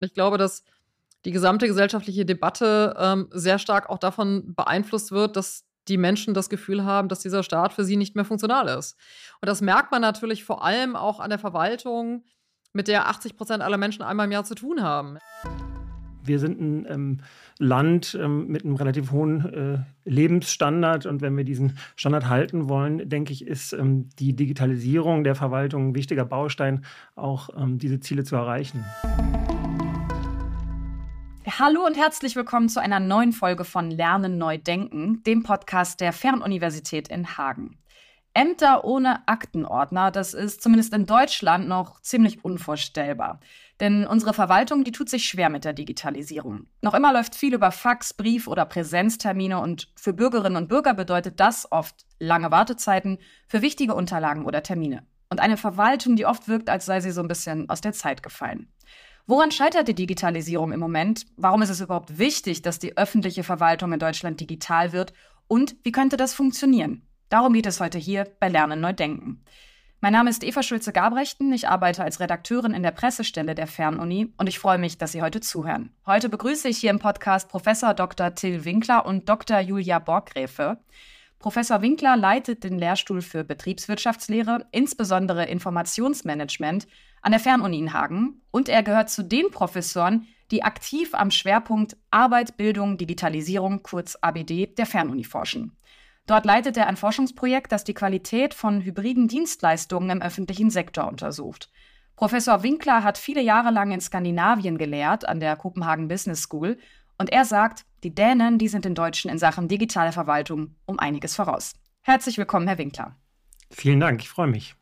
Ich glaube, dass die gesamte gesellschaftliche Debatte ähm, sehr stark auch davon beeinflusst wird, dass die Menschen das Gefühl haben, dass dieser Staat für sie nicht mehr funktional ist. Und das merkt man natürlich vor allem auch an der Verwaltung, mit der 80 Prozent aller Menschen einmal im Jahr zu tun haben. Wir sind ein ähm, Land ähm, mit einem relativ hohen äh, Lebensstandard und wenn wir diesen Standard halten wollen, denke ich, ist ähm, die Digitalisierung der Verwaltung ein wichtiger Baustein, auch ähm, diese Ziele zu erreichen. Hallo und herzlich willkommen zu einer neuen Folge von Lernen neu denken, dem Podcast der Fernuniversität in Hagen. Ämter ohne Aktenordner, das ist zumindest in Deutschland noch ziemlich unvorstellbar. Denn unsere Verwaltung, die tut sich schwer mit der Digitalisierung. Noch immer läuft viel über Fax, Brief oder Präsenztermine und für Bürgerinnen und Bürger bedeutet das oft lange Wartezeiten für wichtige Unterlagen oder Termine. Und eine Verwaltung, die oft wirkt, als sei sie so ein bisschen aus der Zeit gefallen. Woran scheitert die Digitalisierung im Moment? Warum ist es überhaupt wichtig, dass die öffentliche Verwaltung in Deutschland digital wird? Und wie könnte das funktionieren? Darum geht es heute hier bei Lernen neu denken. Mein Name ist Eva Schulze-Gabrechten. Ich arbeite als Redakteurin in der Pressestelle der Fernuni und ich freue mich, dass Sie heute zuhören. Heute begrüße ich hier im Podcast Professor Dr. Till Winkler und Dr. Julia Borggräfe. Professor Winkler leitet den Lehrstuhl für Betriebswirtschaftslehre, insbesondere Informationsmanagement an der Fernuni in Hagen und er gehört zu den Professoren, die aktiv am Schwerpunkt Arbeit, Bildung, Digitalisierung, kurz ABD, der Fernuni forschen. Dort leitet er ein Forschungsprojekt, das die Qualität von hybriden Dienstleistungen im öffentlichen Sektor untersucht. Professor Winkler hat viele Jahre lang in Skandinavien gelehrt, an der Kopenhagen Business School, und er sagt, die Dänen, die sind den Deutschen in Sachen digitale Verwaltung um einiges voraus. Herzlich willkommen, Herr Winkler. Vielen Dank, ich freue mich.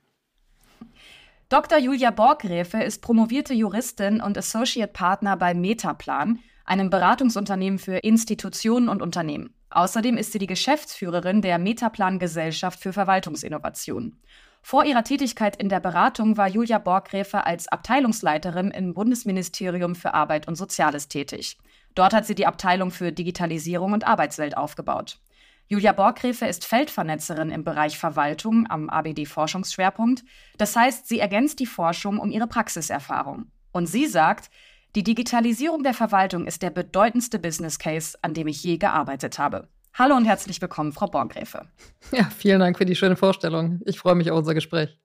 Dr. Julia Borggräfe ist promovierte Juristin und Associate Partner bei Metaplan, einem Beratungsunternehmen für Institutionen und Unternehmen. Außerdem ist sie die Geschäftsführerin der Metaplan Gesellschaft für Verwaltungsinnovation. Vor ihrer Tätigkeit in der Beratung war Julia Borggräfe als Abteilungsleiterin im Bundesministerium für Arbeit und Soziales tätig. Dort hat sie die Abteilung für Digitalisierung und Arbeitswelt aufgebaut. Julia Borggräfe ist Feldvernetzerin im Bereich Verwaltung am ABD Forschungsschwerpunkt. Das heißt, sie ergänzt die Forschung um ihre Praxiserfahrung. Und sie sagt, die Digitalisierung der Verwaltung ist der bedeutendste Business Case, an dem ich je gearbeitet habe. Hallo und herzlich willkommen, Frau Borggräfe. Ja, vielen Dank für die schöne Vorstellung. Ich freue mich auf unser Gespräch.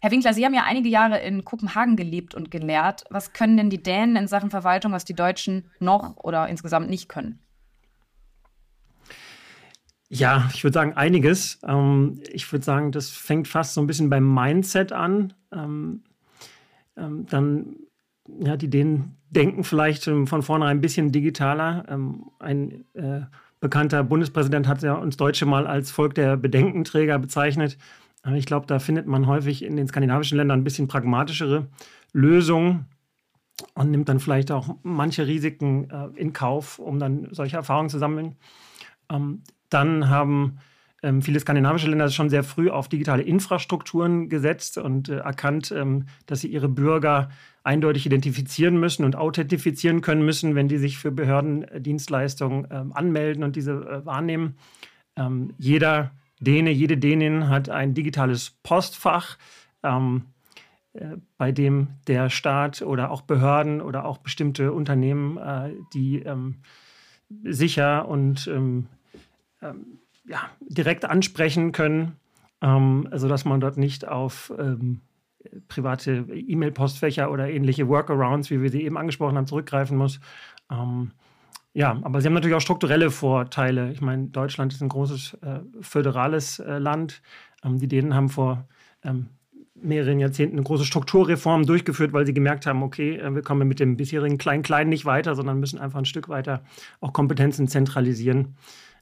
Herr Winkler, Sie haben ja einige Jahre in Kopenhagen gelebt und gelehrt. Was können denn die Dänen in Sachen Verwaltung, was die Deutschen noch oder insgesamt nicht können? Ja, ich würde sagen, einiges. Ähm, ich würde sagen, das fängt fast so ein bisschen beim Mindset an. Ähm, ähm, dann, ja, die Dänen denken vielleicht von vornherein ein bisschen digitaler. Ähm, ein äh, bekannter Bundespräsident hat ja uns Deutsche mal als Volk der Bedenkenträger bezeichnet. Ich glaube, da findet man häufig in den skandinavischen Ländern ein bisschen pragmatischere Lösungen und nimmt dann vielleicht auch manche Risiken äh, in Kauf, um dann solche Erfahrungen zu sammeln. Ähm, dann haben ähm, viele skandinavische Länder schon sehr früh auf digitale Infrastrukturen gesetzt und äh, erkannt, ähm, dass sie ihre Bürger eindeutig identifizieren müssen und authentifizieren können müssen, wenn die sich für Behördendienstleistungen ähm, anmelden und diese äh, wahrnehmen. Ähm, jeder Däne, jede Dänin hat ein digitales Postfach, ähm, äh, bei dem der Staat oder auch Behörden oder auch bestimmte Unternehmen, äh, die sicher und ähm, ja, direkt ansprechen können, ähm, sodass man dort nicht auf ähm, private E-Mail-Postfächer oder ähnliche Workarounds, wie wir sie eben angesprochen haben, zurückgreifen muss. Ähm, ja, aber sie haben natürlich auch strukturelle Vorteile. Ich meine, Deutschland ist ein großes äh, föderales äh, Land. Ähm, die Dänen haben vor ähm, mehreren Jahrzehnten eine große Strukturreform durchgeführt, weil sie gemerkt haben, okay, äh, wir kommen mit dem bisherigen Klein-Klein nicht weiter, sondern müssen einfach ein Stück weiter auch Kompetenzen zentralisieren.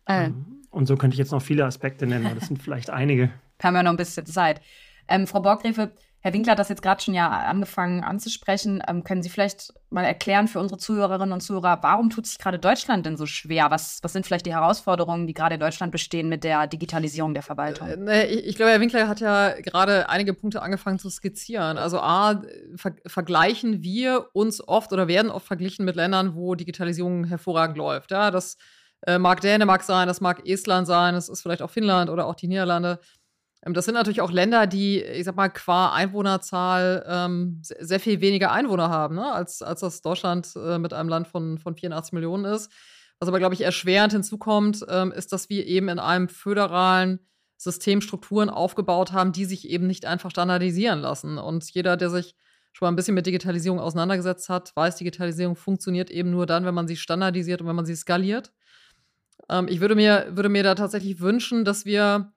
Äh. Und so könnte ich jetzt noch viele Aspekte nennen, aber das sind vielleicht einige. Haben wir noch ein bisschen Zeit. Ähm, Frau Borggräfe, Herr Winkler hat das jetzt gerade schon ja angefangen anzusprechen. Ähm, können Sie vielleicht mal erklären für unsere Zuhörerinnen und Zuhörer, warum tut sich gerade Deutschland denn so schwer? Was, was sind vielleicht die Herausforderungen, die gerade in Deutschland bestehen mit der Digitalisierung der Verwaltung? Äh, ne, ich, ich, glaube, Herr Winkler hat ja gerade einige Punkte angefangen zu skizzieren. Also A, ver vergleichen wir uns oft oder werden oft verglichen mit Ländern, wo Digitalisierung hervorragend läuft. Ja, das äh, mag Dänemark sein, das mag Estland sein, das ist vielleicht auch Finnland oder auch die Niederlande. Ähm, das sind natürlich auch Länder, die, ich sag mal, qua Einwohnerzahl ähm, sehr viel weniger Einwohner haben, ne? als, als das Deutschland äh, mit einem Land von, von 84 Millionen ist. Was aber, glaube ich, erschwerend hinzukommt, ähm, ist, dass wir eben in einem föderalen System Strukturen aufgebaut haben, die sich eben nicht einfach standardisieren lassen. Und jeder, der sich schon mal ein bisschen mit Digitalisierung auseinandergesetzt hat, weiß, Digitalisierung funktioniert eben nur dann, wenn man sie standardisiert und wenn man sie skaliert. Ähm, ich würde mir, würde mir da tatsächlich wünschen, dass wir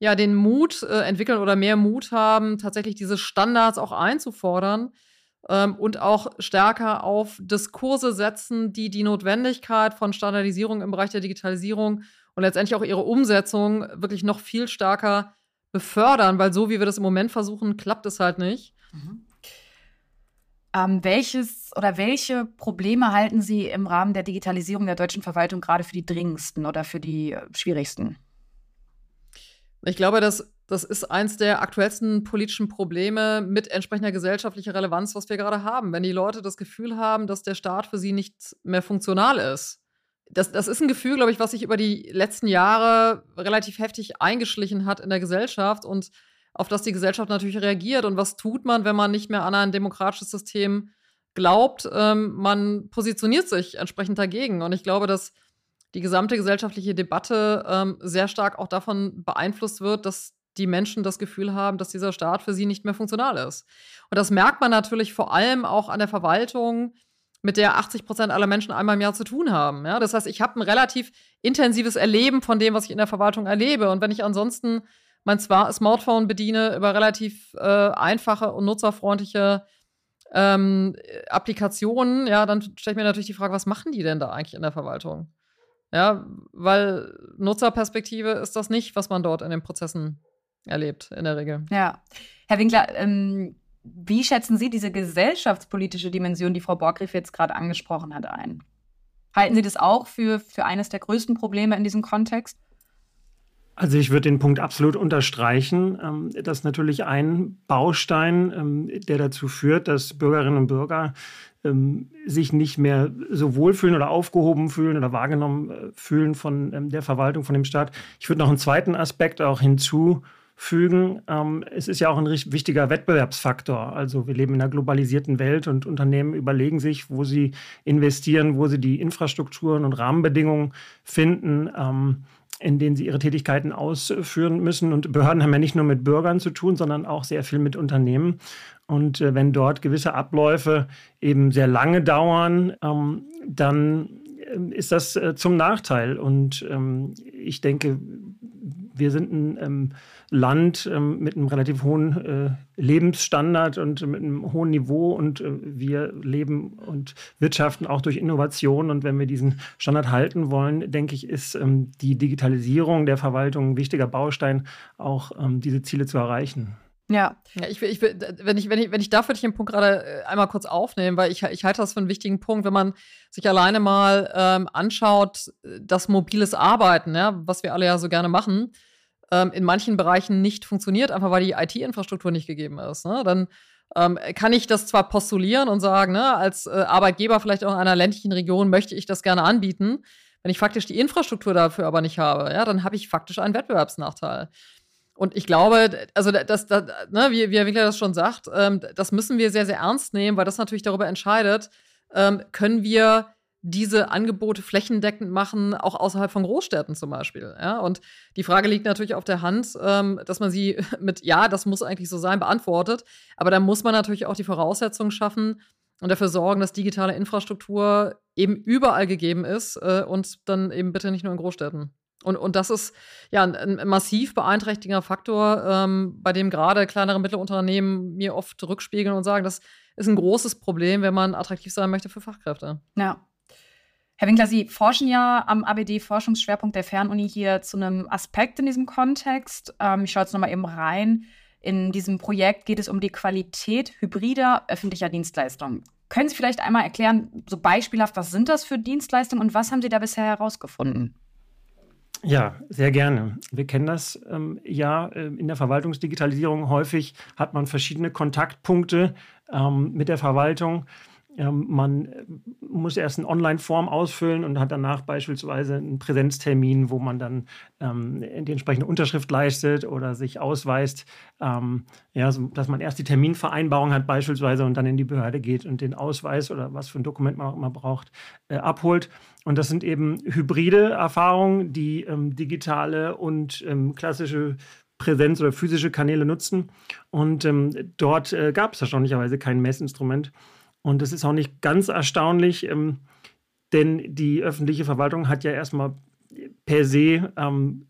ja den Mut äh, entwickeln oder mehr Mut haben, tatsächlich diese Standards auch einzufordern ähm, und auch stärker auf Diskurse setzen, die die Notwendigkeit von Standardisierung im Bereich der Digitalisierung und letztendlich auch ihre Umsetzung wirklich noch viel stärker befördern, weil so wie wir das im Moment versuchen, klappt es halt nicht. Mhm. Ähm, welches oder welche Probleme halten Sie im Rahmen der Digitalisierung der deutschen Verwaltung gerade für die dringendsten oder für die äh, schwierigsten? Ich glaube, dass das ist eins der aktuellsten politischen Probleme mit entsprechender gesellschaftlicher Relevanz, was wir gerade haben. Wenn die Leute das Gefühl haben, dass der Staat für sie nicht mehr funktional ist. Das, das ist ein Gefühl, glaube ich, was sich über die letzten Jahre relativ heftig eingeschlichen hat in der Gesellschaft und auf das die Gesellschaft natürlich reagiert. Und was tut man, wenn man nicht mehr an ein demokratisches System glaubt? Ähm, man positioniert sich entsprechend dagegen. Und ich glaube, dass die gesamte gesellschaftliche Debatte ähm, sehr stark auch davon beeinflusst wird, dass die Menschen das Gefühl haben, dass dieser Staat für sie nicht mehr funktional ist. Und das merkt man natürlich vor allem auch an der Verwaltung, mit der 80 Prozent aller Menschen einmal im Jahr zu tun haben. Ja? Das heißt, ich habe ein relativ intensives Erleben von dem, was ich in der Verwaltung erlebe. Und wenn ich ansonsten mein Smartphone bediene über relativ äh, einfache und nutzerfreundliche ähm, Applikationen, ja, dann stelle ich mir natürlich die Frage, was machen die denn da eigentlich in der Verwaltung? Ja, weil Nutzerperspektive ist das nicht, was man dort in den Prozessen erlebt, in der Regel. Ja. Herr Winkler, ähm, wie schätzen Sie diese gesellschaftspolitische Dimension, die Frau Borgriff jetzt gerade angesprochen hat, ein? Halten Sie das auch für, für eines der größten Probleme in diesem Kontext? Also ich würde den Punkt absolut unterstreichen. Ähm, das ist natürlich ein Baustein, ähm, der dazu führt, dass Bürgerinnen und Bürger ähm, sich nicht mehr so wohlfühlen oder aufgehoben fühlen oder wahrgenommen äh, fühlen von der Verwaltung, von dem Staat. Ich würde noch einen zweiten Aspekt auch hinzufügen. es ist ja auch ein wichtiger Wettbewerbsfaktor. Also wir leben in einer globalisierten Welt und Unternehmen überlegen sich, wo sie investieren, wo sie die Infrastrukturen und Rahmenbedingungen finden in denen sie ihre Tätigkeiten ausführen müssen. Und Behörden haben ja nicht nur mit Bürgern zu tun, sondern auch sehr viel mit Unternehmen. Und äh, wenn dort gewisse Abläufe eben sehr lange dauern, ähm, dann äh, ist das äh, zum Nachteil. Und ähm, ich denke, wir sind ein ähm, Land ähm, mit einem relativ hohen äh, Lebensstandard und mit einem hohen Niveau und äh, wir leben und wirtschaften auch durch Innovation. Und wenn wir diesen Standard halten wollen, denke ich, ist ähm, die Digitalisierung der Verwaltung ein wichtiger Baustein, auch ähm, diese Ziele zu erreichen. Ja. ja ich, ich, wenn, ich, wenn, ich, wenn ich darf, würde ich den Punkt gerade äh, einmal kurz aufnehmen, weil ich, ich halte das für einen wichtigen Punkt, wenn man sich alleine mal ähm, anschaut, das mobiles Arbeiten, ja, was wir alle ja so gerne machen, ähm, in manchen Bereichen nicht funktioniert, einfach weil die IT-Infrastruktur nicht gegeben ist. Ne? Dann ähm, kann ich das zwar postulieren und sagen, ne, als äh, Arbeitgeber vielleicht auch in einer ländlichen Region möchte ich das gerne anbieten. Wenn ich faktisch die Infrastruktur dafür aber nicht habe, ja, dann habe ich faktisch einen Wettbewerbsnachteil. Und ich glaube, also das, das ne, wie, wie Herr Winkler das schon sagt, ähm, das müssen wir sehr, sehr ernst nehmen, weil das natürlich darüber entscheidet, ähm, können wir diese Angebote flächendeckend machen, auch außerhalb von Großstädten zum Beispiel. Ja? Und die Frage liegt natürlich auf der Hand, ähm, dass man sie mit Ja, das muss eigentlich so sein, beantwortet. Aber da muss man natürlich auch die Voraussetzungen schaffen und dafür sorgen, dass digitale Infrastruktur eben überall gegeben ist äh, und dann eben bitte nicht nur in Großstädten. Und, und das ist ja ein, ein massiv beeinträchtigender Faktor, ähm, bei dem gerade kleinere Mittelunternehmen mir oft rückspiegeln und sagen, das ist ein großes Problem, wenn man attraktiv sein möchte für Fachkräfte. Ja. Herr Winkler, Sie forschen ja am ABD-Forschungsschwerpunkt der Fernuni hier zu einem Aspekt in diesem Kontext. Ähm, ich schaue jetzt nochmal eben rein. In diesem Projekt geht es um die Qualität hybrider öffentlicher Dienstleistungen. Können Sie vielleicht einmal erklären, so beispielhaft, was sind das für Dienstleistungen und was haben Sie da bisher herausgefunden? Ja, sehr gerne. Wir kennen das ähm, ja äh, in der Verwaltungsdigitalisierung. Häufig hat man verschiedene Kontaktpunkte ähm, mit der Verwaltung Ähm, man äh, muss erst eine Online-Form ausfüllen und hat danach beispielsweise einen Präsenztermin, wo man dann ähm, die entsprechende Unterschrift leistet oder sich ausweist. Ähm, ja, so, dass man erst die Terminvereinbarung hat beispielsweise und dann in die Behörde geht und den Ausweis oder was für ein Dokument man auch immer braucht, äh, abholt. Und das sind eben hybride Erfahrungen, die ähm, digitale und ähm, klassische Präsenz oder physische Kanäle nutzen. Und dort äh, gab es erstaunlicherweise kein Messinstrument. Und das ist auch nicht ganz erstaunlich, ähm, denn die öffentliche Verwaltung hat ja erstmal per se ähm,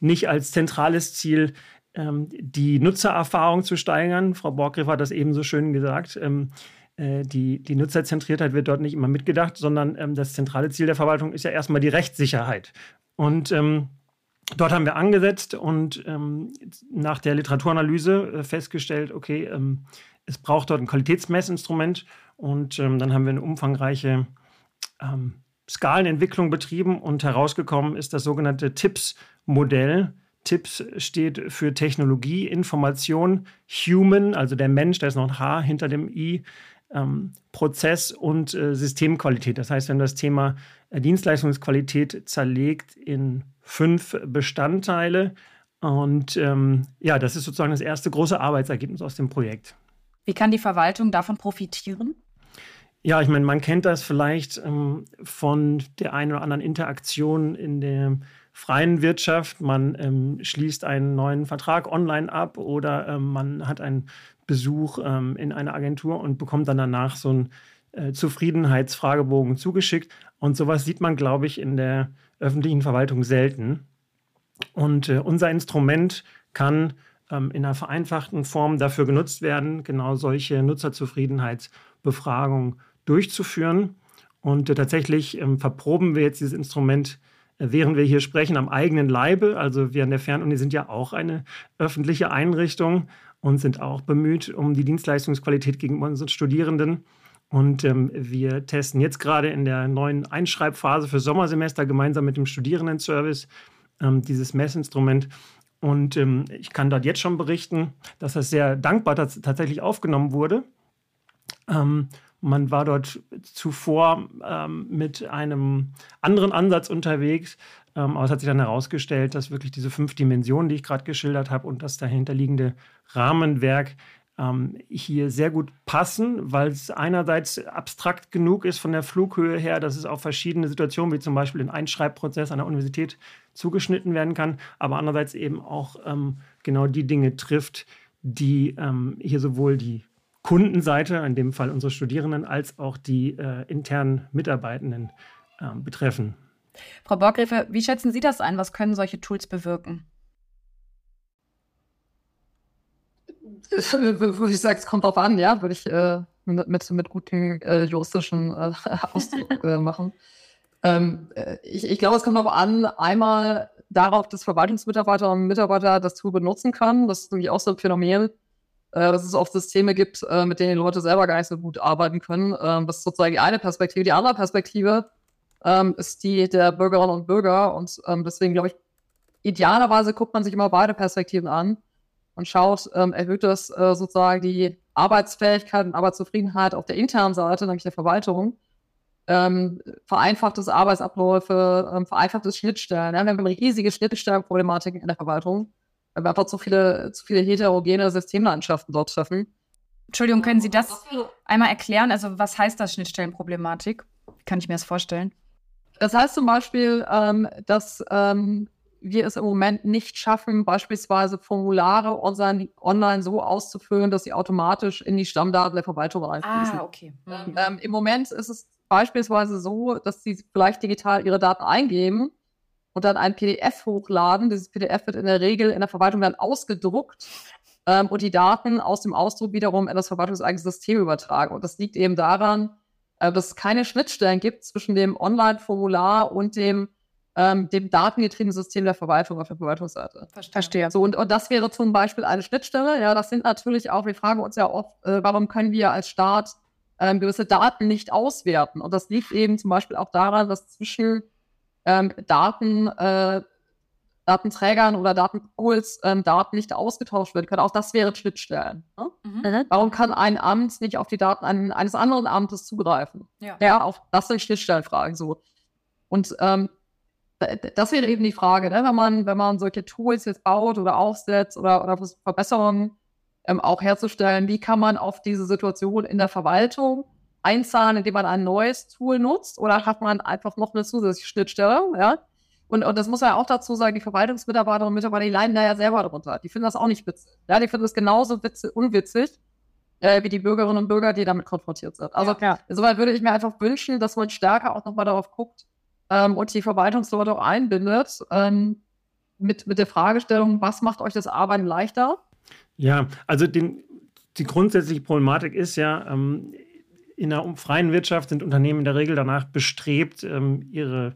nicht als zentrales Ziel, ähm, die Nutzererfahrung zu steigern. Frau Borgriff hat das eben so schön gesagt. Ähm, äh, die, die Nutzerzentriertheit wird dort nicht immer mitgedacht, sondern ähm, das zentrale Ziel der Verwaltung ist ja erstmal die Rechtssicherheit. Und ähm, dort haben wir angesetzt und nach der Literaturanalyse äh, festgestellt, okay, es braucht dort ein Qualitätsmessinstrument und ähm, dann haben wir eine umfangreiche ähm, Skalenentwicklung betrieben und herausgekommen ist das sogenannte TIPS-Modell. TIPS steht für Technologie, Information, Human, also der Mensch, da ist noch ein H hinter dem I, ähm, Prozess und äh, Systemqualität. Das heißt, wenn das Thema äh, Dienstleistungsqualität zerlegt in fünf Bestandteile. Und ähm, ja, das ist sozusagen das erste große Arbeitsergebnis aus dem Projekt. Wie kann die Verwaltung davon profitieren? Ja, ich meine, man kennt das vielleicht ähm, von der einen oder anderen Interaktion in der freien Wirtschaft. Man ähm, schließt einen neuen Vertrag online ab oder ähm, man hat einen Besuch ähm, in einer Agentur und bekommt dann danach so einen äh, Zufriedenheitsfragebogen zugeschickt. Und sowas sieht man, glaube ich, in der öffentlichen Verwaltung selten. Und äh, unser Instrument kann ähm, in einer vereinfachten Form dafür genutzt werden, genau solche Nutzerzufriedenheitsbefragungen durchzuführen. Und äh, tatsächlich ähm, verproben wir jetzt dieses Instrument, äh, während wir hier sprechen, am eigenen Leibe. Also wir an der Fernuni sind ja auch eine öffentliche Einrichtung und sind auch bemüht um die Dienstleistungsqualität gegenüber unseren Studierenden. Und ähm, wir testen jetzt gerade in der neuen Einschreibphase für Sommersemester gemeinsam mit dem Studierendenservice ähm, dieses Messinstrument. Und ähm, ich kann dort jetzt schon berichten, dass das sehr dankbar tatsächlich aufgenommen wurde. Ähm, man war dort zuvor ähm, mit einem anderen Ansatz unterwegs, ähm, aber es hat sich dann herausgestellt, dass wirklich diese fünf Dimensionen, die ich gerade geschildert habe, und das dahinterliegende Rahmenwerk ähm, hier sehr gut passen, weil es einerseits abstrakt genug ist von der Flughöhe her, dass es auf verschiedene Situationen, wie zum Beispiel den Einschreibprozess an der Universität, zugeschnitten werden kann, aber andererseits eben auch ähm, genau die Dinge trifft, die ähm, hier sowohl die Kundenseite, in dem Fall unsere Studierenden, als auch die äh, internen Mitarbeitenden äh, betreffen. Frau Borgrefe, wie schätzen Sie das ein? Was können solche Tools bewirken? Ich sagen, es kommt drauf an, ja, würde ich äh, mit, mit, mit guten äh, juristischen äh, Ausdruck äh, machen. Ähm, äh, ich, ich glaube, es kommt darauf an, einmal darauf, dass Verwaltungsmitarbeiterinnen und Mitarbeiter das Tool benutzen können. Das ist nämlich auch so ein Phänomen, dass es oft Systeme gibt, äh, mit denen die Leute selber gar nicht so gut arbeiten können. Ähm, das ist sozusagen die eine Perspektive. Die andere Perspektive ähm, ist die der Bürgerinnen und Bürger. Und ähm, deswegen glaube ich, idealerweise guckt man sich immer beide Perspektiven an und schaut, erhöht das äh, sozusagen die Arbeitsfähigkeit und Arbeitszufriedenheit auf der internen Seite, nämlich der Verwaltung. Ähm, vereinfachtes Arbeitsabläufe, ähm, vereinfachtes Schnittstellen. Ja? Wir haben riesige Schnittstellenproblematiken in der Verwaltung weil wir einfach zu viele, zu viele heterogene Systemlandschaften dort treffen. Entschuldigung, können Sie das einmal erklären? Also, was heißt das Schnittstellenproblematik? Wie kann ich mir das vorstellen? Das heißt zum Beispiel, ähm, dass ähm, wir es im Moment nicht schaffen, beispielsweise Formulare online, so auszufüllen, dass sie automatisch in die Stammdaten der Verwaltung reinfließen. Ah, okay. Mhm. Ähm, Im Moment ist es beispielsweise so, dass sie vielleicht digital ihre Daten eingeben und dann ein PDF hochladen. Dieses PDF wird in der Regel in der Verwaltung dann ausgedruckt ähm, und die Daten aus dem Ausdruck wiederum in das verwaltungseigene System übertragen. Und das liegt eben daran, äh, dass es keine Schnittstellen gibt zwischen dem Online-Formular und dem, ähm, dem datengetriebenen System der Verwaltung auf der Verwaltungsseite. Verstehe. So, und, und das wäre zum Beispiel eine Schnittstelle. Ja, das sind natürlich auch, wir fragen uns ja oft, äh, warum können wir als Staat ähm, gewisse Daten nicht auswerten? Und das liegt eben zum Beispiel auch daran, dass zwischen ähm, Daten äh, Datenträgern oder Datenpools ähm, Daten nicht ausgetauscht werden können. Auch das wäre Schnittstellen. Ne? Mhm. Warum kann ein Amt nicht auf die Daten ein, eines anderen Amtes zugreifen? Ja. ja, auch das sind Schnittstellenfragen so. Und ähm, das wäre eben die Frage, ne? wenn man, wenn man solche Tools jetzt baut oder aufsetzt oder, oder Verbesserungen ähm, auch herzustellen, wie kann man auf diese Situation in der Verwaltung einzahlen, indem man ein neues Tool nutzt oder hat man einfach noch eine zusätzliche Schnittstelle, ja? Und, und das muss man ja auch dazu sagen, die Verwaltungsmitarbeiterinnen und Mitarbeiter, die leiden da ja selber drunter. Die finden das auch nicht witzig. Ja, die finden das genauso witzig, unwitzig, äh, wie die Bürgerinnen und Bürger, die damit konfrontiert sind. Also ja. insoweit würde ich mir einfach wünschen, dass man stärker auch nochmal darauf guckt ähm, und die Verwaltungsleute auch einbindet ähm, mit, mit der Fragestellung, was macht euch das Arbeiten leichter? Ja, also den, die grundsätzliche Problematik ist ja, ähm, in der freien Wirtschaft sind Unternehmen in der Regel danach bestrebt, ähm, ihre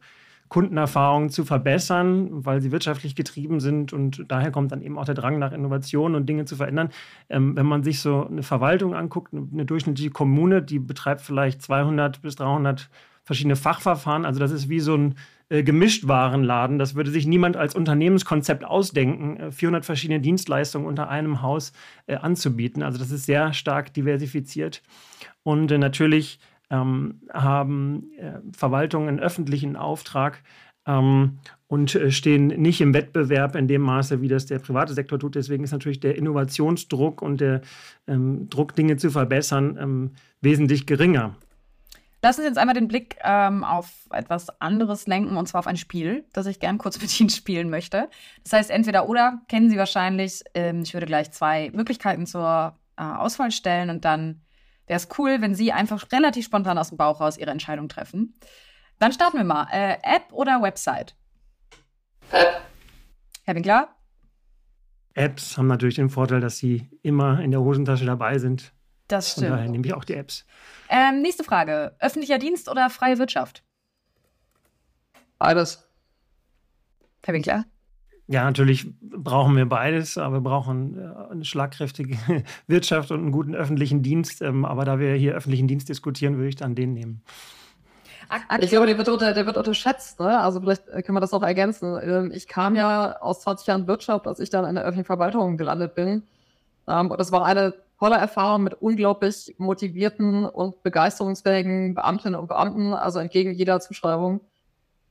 Kundenerfahrungen zu verbessern, weil sie wirtschaftlich getrieben sind und daher kommt dann eben auch der Drang nach Innovation und Dinge zu verändern. Ähm, wenn man sich so eine Verwaltung anguckt, eine durchschnittliche Kommune, die betreibt vielleicht 200 bis 300 verschiedene Fachverfahren. Also das ist wie so ein äh, Gemischtwarenladen. Das würde sich niemand als Unternehmenskonzept ausdenken, äh, 400 verschiedene Dienstleistungen unter einem Haus äh, anzubieten. Also das ist sehr stark diversifiziert. Und äh, natürlich ähm, haben äh, Verwaltungen einen öffentlichen Auftrag ähm, und äh, stehen nicht im Wettbewerb in dem Maße, wie das der private Sektor tut. Deswegen ist natürlich der Innovationsdruck und der ähm, Druck, Dinge zu verbessern, ähm, wesentlich geringer. Lassen Sie uns einmal den Blick ähm, auf etwas anderes lenken, und zwar auf ein Spiel, das ich gern kurz mit Ihnen spielen möchte. Das heißt, entweder oder kennen Sie wahrscheinlich. Ähm, ich würde gleich zwei Möglichkeiten zur äh, Auswahl stellen und dann wäre es cool, wenn Sie einfach relativ spontan aus dem Bauch raus Ihre Entscheidung treffen. Dann starten wir mal. Äh, App oder Website? App. Herr Winkler? Apps haben natürlich den Vorteil, dass sie immer in der Hosentasche dabei sind. Das stimmt. Von daher nehme ich auch die Apps. Ähm, nächste Frage. Öffentlicher Dienst oder freie Wirtschaft? Beides. Herr Winkler? Ja, natürlich brauchen wir beides, aber wir brauchen äh, eine schlagkräftige Wirtschaft und einen guten öffentlichen Dienst. Ähm, aber da wir hier öffentlichen Dienst diskutieren, würde ich dann den nehmen. Ich glaube, der wird, unter, der wird unterschätzt. Ne? Also vielleicht können wir das auch ergänzen. Ähm, ich kam ja aus 20 Jahren Wirtschaft, als ich dann in der öffentlichen Verwaltung gelandet bin. Ähm, und das war eine tolle Erfahrung mit unglaublich motivierten und begeisterungsfähigen Beamtinnen und Beamten. Also entgegen jeder Zuschreibung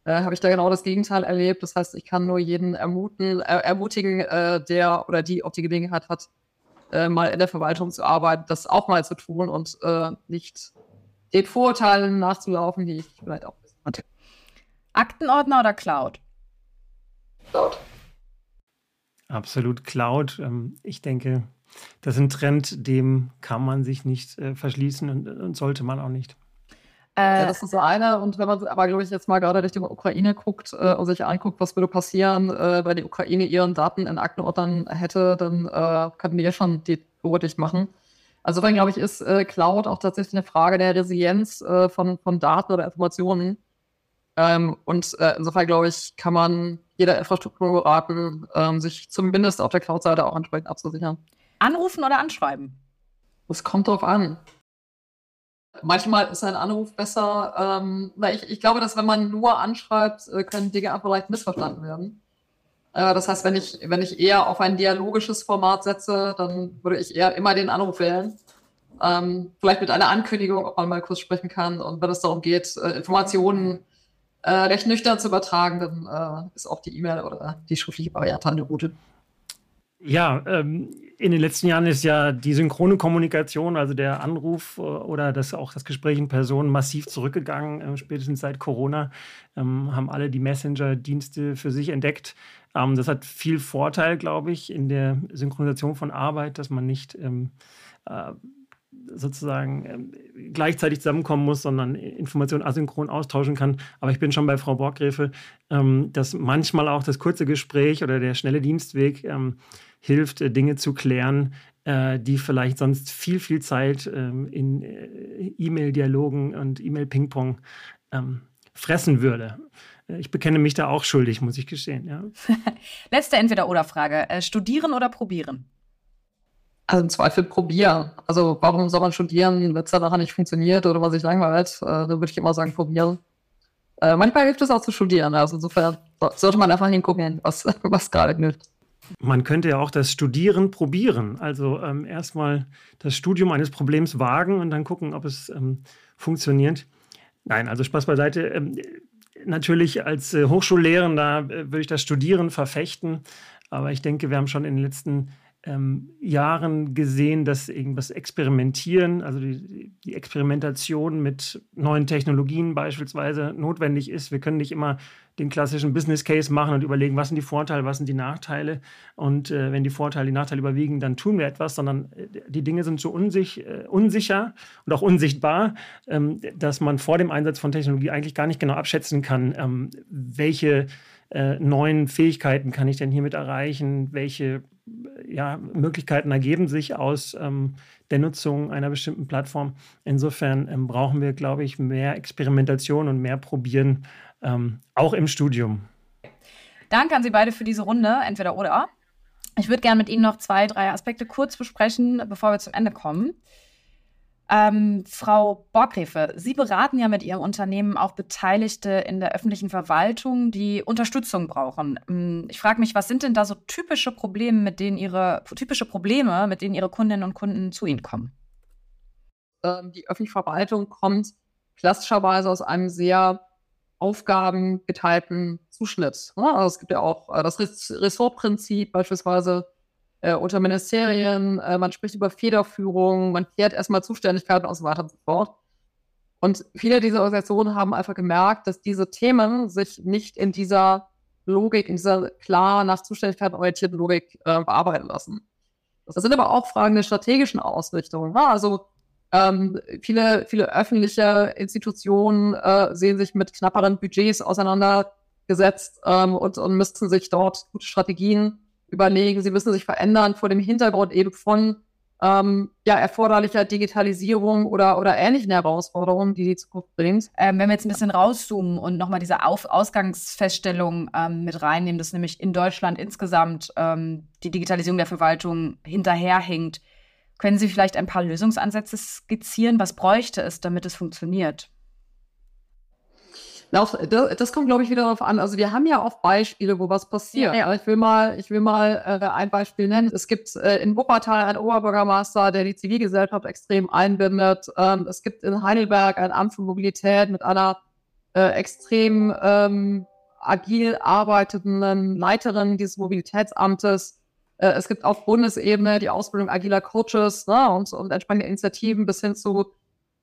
äh, habe ich da genau das Gegenteil erlebt. Das heißt, ich kann nur jeden ermuten, äh, ermutigen, äh, der oder die auch die Gelegenheit hat, äh, mal in der Verwaltung zu arbeiten, das auch mal zu tun und äh, nicht den Vorurteilen nachzulaufen, die ich vielleicht auch hatte. Aktenordner oder Cloud? Cloud. Absolut Cloud. Ähm, ich denke, das ist ein Trend, dem kann man sich nicht äh, verschließen und, und sollte man auch nicht. Äh, ja, das ist so eine. Und wenn man aber, glaube ich, jetzt mal gerade Richtung Ukraine guckt äh, und sich anguckt, was würde passieren, äh, wenn die Ukraine ihren Daten in Aktenordnern hätte, dann äh, könnten die ja schon die Uhr dicht machen. Also dann, glaube ich, ist äh, Cloud auch tatsächlich eine Frage der Resilienz äh, von, von Daten oder Informationen. Ähm, und insofern, glaube ich, kann man jeder Infrastruktur raten, ähm, sich zumindest auf der Cloud-Seite auch entsprechend abzusichern. Anrufen oder anschreiben? Es kommt drauf an. Manchmal ist ein Anruf besser, ähm, weil ich, ich glaube, dass wenn man nur anschreibt, äh, können Dinge einfach leicht missverstanden werden. Äh, das heißt, wenn ich, wenn ich eher auf ein dialogisches Format setze, dann würde ich eher immer den Anruf wählen. Ähm, vielleicht mit einer Ankündigung, ob man mal kurz sprechen kann. Und wenn es darum geht, äh, Informationen äh, recht nüchtern zu übertragen, dann äh, ist auch die E-Mail oder die schriftliche Variante eine gute. Ja, ähm, in den letzten Jahren ist ja die synchrone Kommunikation, also der Anruf äh, oder das, auch das Gespräch in Person massiv zurückgegangen. Äh, spätestens seit Corona ähm, haben alle die Messenger-Dienste für sich entdeckt. Ähm, das hat viel Vorteil, glaube ich, in der Synchronisation von Arbeit, dass man nicht ähm, äh, sozusagen äh, gleichzeitig zusammenkommen muss, sondern Informationen asynchron austauschen kann. Aber ich bin schon bei Frau Borggräfe, ähm, dass manchmal auch das kurze Gespräch oder der schnelle Dienstweg ähm, hilft, äh, Dinge zu klären, äh, die vielleicht sonst viel, viel Zeit ähm, in äh, E-Mail-Dialogen und E-Mail-Ping-Pong ähm, fressen würde. Ich bekenne mich da auch schuldig, muss ich gestehen. Ja. Letzte Entweder-Oder-Frage. Studieren oder probieren? Also im Zweifel probieren. Also warum soll man studieren, wenn es dann nachher nicht funktioniert oder was sich langweilt? Äh, da würde ich immer sagen, probieren. Äh, manchmal hilft es auch zu studieren. Also insofern sollte man einfach hingucken, was, was gerade gilt. Man könnte ja auch das Studieren probieren. Also ähm, erstmal das Studium eines Problems wagen und dann gucken, ob es ähm, funktioniert. Nein, also Spaß beiseite. Ähm, natürlich als äh, Hochschullehrender äh, würde ich das Studieren verfechten. Aber ich denke, wir haben schon in den letzten ähm, Jahren gesehen, dass irgendwas Experimentieren, also die, die, Experimentation mit neuen Technologien beispielsweise notwendig ist. Wir können nicht immer den klassischen Business Case machen und überlegen, was sind die Vorteile, was sind die Nachteile. Und äh, wenn die Vorteile, die Nachteile überwiegen, dann tun wir etwas, sondern äh, die Dinge sind so unsich, äh, unsicher und auch unsichtbar, ähm, dass man vor dem Einsatz von Technologie eigentlich gar nicht genau abschätzen kann, ähm, welche äh, neuen Fähigkeiten kann ich denn hiermit erreichen, welche ja, Möglichkeiten ergeben sich aus ähm, der Nutzung einer bestimmten Plattform. Insofern ähm, brauchen wir, glaube ich, mehr Experimentation und mehr Probieren, ähm, auch im Studium. Danke an Sie beide für diese Runde, entweder oder. Ich würde gerne mit Ihnen noch zwei, drei Aspekte kurz besprechen, bevor wir zum Ende kommen. Ähm, Frau Borgrefe, Sie beraten ja mit Ihrem Unternehmen auch Beteiligte in der öffentlichen Verwaltung, die Unterstützung brauchen. Ähm, ich frage mich, was sind denn da so typische Probleme, mit denen Ihre typische Probleme, mit denen Ihre Kundinnen und Kunden zu Ihnen kommen? Ähm, die öffentliche Verwaltung kommt klassischerweise aus einem sehr aufgabengeteilten Zuschnitt. Also es gibt ja auch äh, das Ressortprinzip beispielsweise äh, unter Ministerien, äh, man spricht über Federführung, man klärt erstmal Zuständigkeiten und so weiter und so fort. Und viele dieser Organisationen haben einfach gemerkt, dass diese Themen sich nicht in dieser Logik, in dieser klar nach Zuständigkeiten orientierten Logik äh, bearbeiten lassen. Das sind aber auch Fragen der strategischen Ausrichtung. Ne? Also ähm, viele, viele öffentliche Institutionen äh, sehen sich mit knapperen Budgets auseinandergesetzt ähm, und, und müssten sich dort gute Strategien überlegen, sie müssen sich verändern vor dem Hintergrund eben von ähm, ja, erforderlicher Digitalisierung oder, oder ähnlichen Herausforderungen, die die Zukunft bringt. Ähm, wenn wir jetzt ein bisschen rauszoomen und nochmal diese Auf Ausgangsfeststellung ähm, mit reinnehmen, dass nämlich in Deutschland insgesamt ähm, die Digitalisierung der Verwaltung hinterherhinkt, können Sie vielleicht ein paar Lösungsansätze skizzieren? Was bräuchte es, damit es funktioniert? Das, das kommt, glaube ich, wieder darauf an. Also wir haben ja auch Beispiele, wo was passiert. Ja, ja. Ich will mal, ich will mal äh, ein Beispiel nennen. Es gibt äh, in Wuppertal einen Oberbürgermeister, der die Zivilgesellschaft extrem einbindet. Ähm, es gibt in Heidelberg ein Amt für Mobilität mit einer äh, extrem ähm, agil arbeitenden Leiterin dieses Mobilitätsamtes. Äh, es gibt auf Bundesebene die Ausbildung agiler Coaches ne, und, und entsprechende Initiativen bis hin zu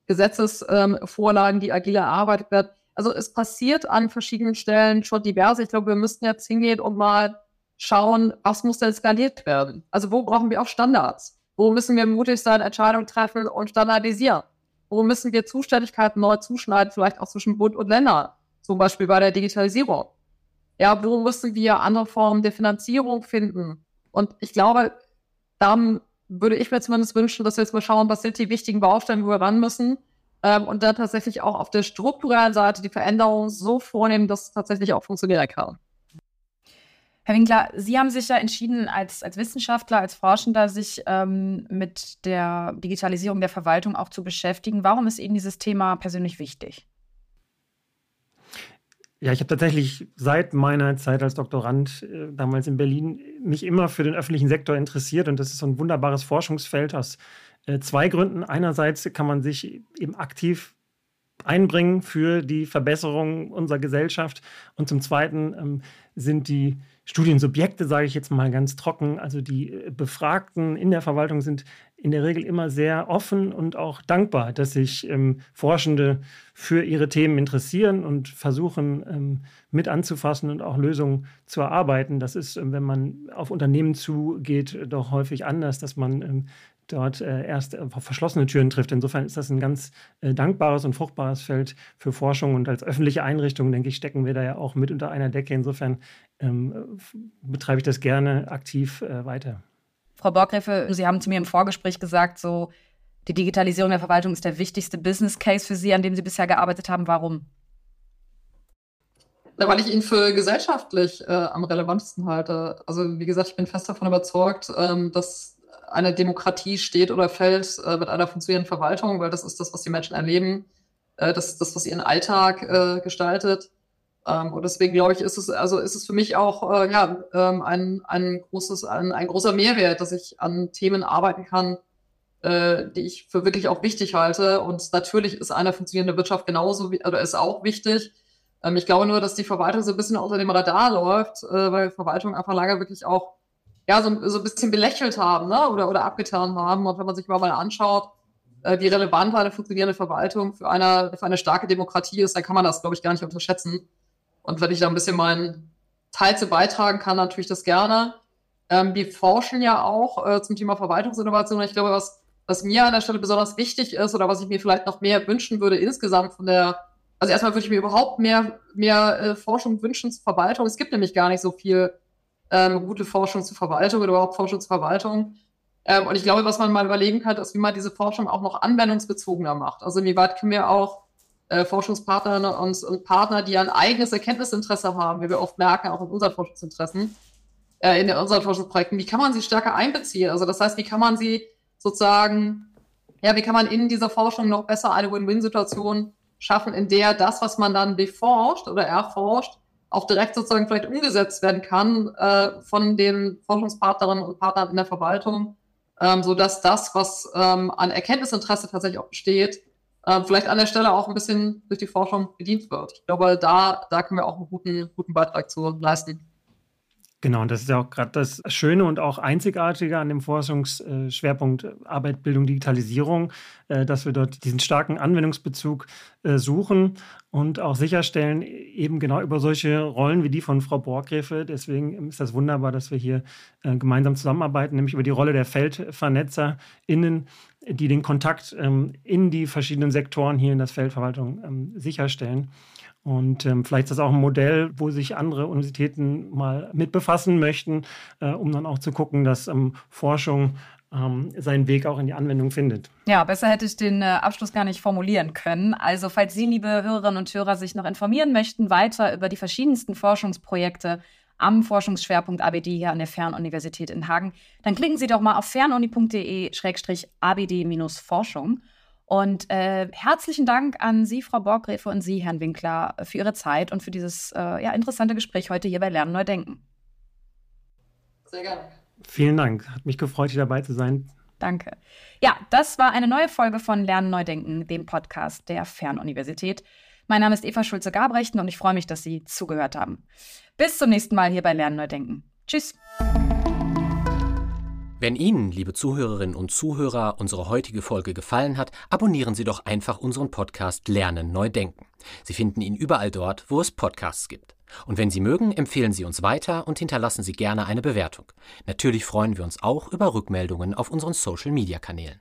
Gesetzesvorlagen, ähm, die agil erarbeitet werden also es passiert an verschiedenen Stellen schon divers. Ich glaube, wir müssten jetzt hingehen und mal schauen, was muss denn skaliert werden? Also wo brauchen wir auch Standards? Wo müssen wir mutig sein, Entscheidungen treffen und standardisieren? Wo müssen wir Zuständigkeiten neu zuschneiden, vielleicht auch zwischen Bund und Ländern, zum Beispiel bei der Digitalisierung? Ja, wo müssen wir andere Formen der Finanzierung finden? Und ich glaube, dann würde ich mir zumindest wünschen, dass wir jetzt mal schauen, was sind die wichtigen Baustellen, wo wir ran müssen ähm, und dann tatsächlich auch auf der strukturellen Seite die Veränderung so vornehmen, dass es tatsächlich auch funktionieren kann. Herr Winkler, Sie haben sich ja entschieden, als, als Wissenschaftler, als Forschender, sich ähm, mit der Digitalisierung der Verwaltung auch zu beschäftigen. Warum ist Ihnen dieses Thema persönlich wichtig? Ja, ich habe tatsächlich seit meiner Zeit als Doktorand äh, damals in Berlin mich immer für den öffentlichen Sektor interessiert und das ist so ein wunderbares Forschungsfeld aus äh, zwei Gründen. Einerseits kann man sich eben aktiv einbringen für die Verbesserung unserer Gesellschaft. Und zum Zweiten ähm, sind die Studiensubjekte, sage ich jetzt mal ganz trocken, also die äh, Befragten in der Verwaltung sind in der Regel immer sehr offen und auch dankbar, dass sich ähm, Forschende für ihre Themen interessieren und versuchen ähm, mit anzufassen und auch Lösungen zu erarbeiten. Das ist, ähm, wenn man auf Unternehmen zugeht, doch häufig anders, dass man ähm, dort äh, erst auf verschlossene Türen trifft. Insofern ist das ein ganz äh, dankbares und fruchtbares Feld für Forschung. Und als öffentliche Einrichtung, denke ich, stecken wir da ja auch mit unter einer Decke. Insofern ähm, betreibe ich das gerne aktiv äh, weiter. Frau Borgrefe, Sie haben zu mir im Vorgespräch gesagt, so die Digitalisierung der Verwaltung ist der wichtigste Business Case für Sie, an dem Sie bisher gearbeitet haben. Warum? weil ich ihn für gesellschaftlich äh, am relevantesten halte. Also wie gesagt, ich bin fest davon überzeugt, ähm, dass eine Demokratie steht oder fällt äh, mit einer funktionierenden Verwaltung, weil das ist das, was die Menschen erleben, äh, das ist das, was ihren Alltag äh, gestaltet. Ähm, und deswegen glaube ich, ist es, also ist es für mich auch äh, ja, ähm, ein, ein, großes, ein, ein großer Mehrwert, dass ich an Themen arbeiten kann, äh, die ich für wirklich auch wichtig halte. Und natürlich ist eine funktionierende Wirtschaft genauso wie, oder ist auch wichtig. Ähm, ich glaube nur, dass die Verwaltung so ein bisschen unter dem Radar läuft, äh, weil Verwaltung einfach lange wirklich auch ja, so, so ein bisschen belächelt haben ne? oder, oder abgetan haben. Und wenn man sich mal, mal anschaut, äh, wie relevant eine funktionierende Verwaltung für eine, für eine starke Demokratie ist, dann kann man das, glaube ich, gar nicht unterschätzen. Und wenn ich da ein bisschen meinen Teil zu beitragen kann, natürlich das gerne. Ähm, wir forschen ja auch äh, zum Thema Verwaltungsinnovation. Ich glaube, was, was mir an der Stelle besonders wichtig ist oder was ich mir vielleicht noch mehr wünschen würde insgesamt von der, also erstmal würde ich mir überhaupt mehr, mehr äh, Forschung wünschen zur Verwaltung. Es gibt nämlich gar nicht so viel ähm, gute Forschung zur Verwaltung oder überhaupt Forschung zur Verwaltung. Ähm, und ich glaube, was man mal überlegen kann, ist, wie man diese Forschung auch noch anwendungsbezogener macht. Also inwieweit können wir auch äh, Forschungspartnerinnen und, und, Partner, die ein eigenes Erkenntnisinteresse haben, wie wir oft merken, auch in unseren Forschungsinteressen, äh, in unseren Forschungsprojekten, wie kann man sie stärker einbeziehen? Also das heißt, wie kann man sie sozusagen, ja, wie kann man in dieser Forschung noch besser eine Win-Win-Situation schaffen, in der das, was man dann beforscht oder erforscht, auch direkt sozusagen vielleicht umgesetzt werden kann äh, von den Forschungspartnerinnen und Partnern in der Verwaltung, ähm, so dass das, was ähm, an Erkenntnisinteresse tatsächlich auch besteht, äh, vielleicht an der Stelle auch ein bisschen durch die Forschung bedient wird. Ich glaube, da, da können wir auch einen guten, guten Beitrag zu leisten. Genau, und das ist ja auch gerade das Schöne und auch Einzigartige an dem Forschungsschwerpunkt äh, Arbeit, Bildung, Digitalisierung, äh, dass wir dort diesen starken Anwendungsbezug äh, suchen und auch sicherstellen, eben genau über solche Rollen wie die von Frau Borgräfe. Deswegen ist das wunderbar, dass wir hier gemeinsam zusammenarbeiten, nämlich über die Rolle der FeldvernetzerInnen, die den Kontakt ähm, in die verschiedenen Sektoren hier in das Feldverwaltung ähm, sicherstellen. Und ähm, vielleicht ist das auch ein Modell, wo sich andere Universitäten mal mit befassen möchten, äh, um dann auch zu gucken, dass ähm, Forschung ähm, seinen Weg auch in die Anwendung findet. Ja, besser hätte ich den äh, Abschluss gar nicht formulieren können. Also, falls Sie, liebe Hörerinnen und Hörer, sich noch informieren möchten, weiter über die verschiedensten Forschungsprojekte am Forschungsschwerpunkt ABD hier an der Fernuniversität in Hagen, dann klicken Sie doch mal auf fernuni.de-abd-forschung. Und äh, herzlichen Dank an Sie, Frau Borgräfe, und Sie, Herrn Winkler, für Ihre Zeit und für dieses äh, ja, interessante Gespräch heute hier bei Lernen Neu Denken. Sehr gerne. Vielen Dank. Hat mich gefreut, hier dabei zu sein. Danke. Ja, das war eine neue Folge von Lernen Neu Denken, dem Podcast der Fernuniversität. Mein Name ist Eva Schulze-Gabrechten und ich freue mich, dass Sie zugehört haben. Bis zum nächsten Mal hier bei Lernen Neu Denken. Tschüss. Wenn Ihnen, liebe Zuhörerinnen und Zuhörer, unsere heutige Folge gefallen hat, abonnieren Sie doch einfach unseren Podcast Lernen neu denken. Sie finden ihn überall dort, wo es Podcasts gibt. Und wenn Sie mögen, empfehlen Sie uns weiter und hinterlassen Sie gerne eine Bewertung. Natürlich freuen wir uns auch über Rückmeldungen auf unseren Social-Media-Kanälen.